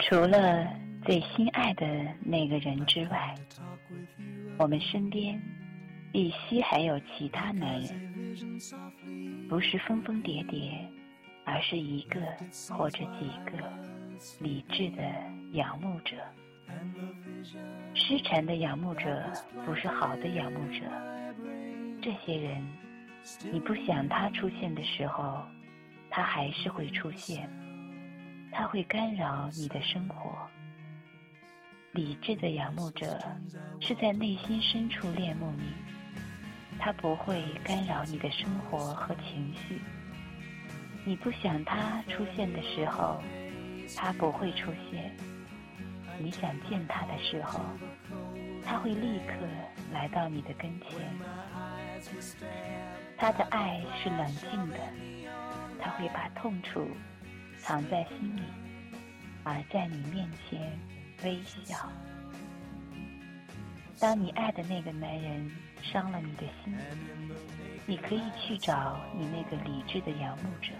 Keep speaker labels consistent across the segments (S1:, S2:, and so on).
S1: 除了最心爱的那个人之外，我们身边必须还有其他男人，不是疯疯癫癫，而是一个或者几个理智的仰慕者。失缠的仰慕者不是好的仰慕者。这些人，你不想他出现的时候，他还是会出现。他会干扰你的生活。理智的仰慕者是在内心深处恋慕你，他不会干扰你的生活和情绪。你不想他出现的时候，他不会出现。你想见他的时候，他会立刻来到你的跟前。他的爱是冷静的，他会把痛楚藏在心里，而在你面前微笑。当你爱的那个男人伤了你的心，你可以去找你那个理智的仰慕者，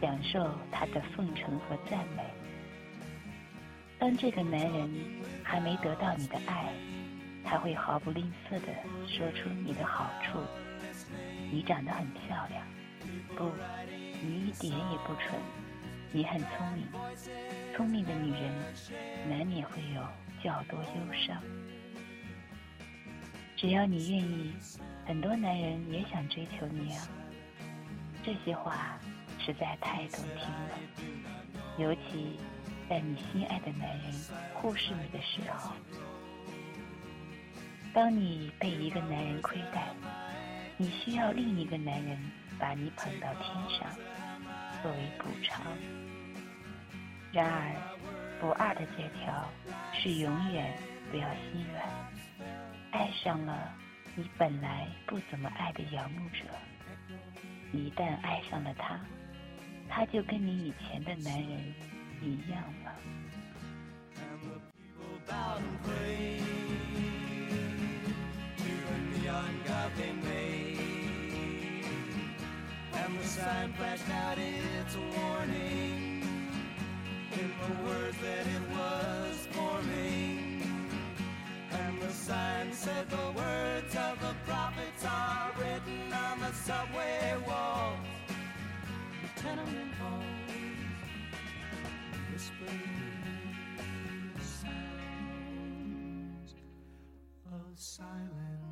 S1: 享受他的奉承和赞美。当这个男人还没得到你的爱，他会毫不吝啬地说出你的好处。你长得很漂亮，不，你一点也不蠢，你很聪明。聪明的女人难免会有较多忧伤。只要你愿意，很多男人也想追求你啊。这些话实在太动听了，尤其。在你心爱的男人忽视你的时候，当你被一个男人亏待，你需要另一个男人把你捧到天上，作为补偿。然而，不二的借条是永远不要心软。爱上了你本来不怎么爱的仰慕者，一旦爱上了他，他就跟你以前的男人。一样了。Sign flashed out its warning in the words that it was forming. And the sign said the words of the prophets are written on the subway walls, the tenement halls whispered sounds of silence.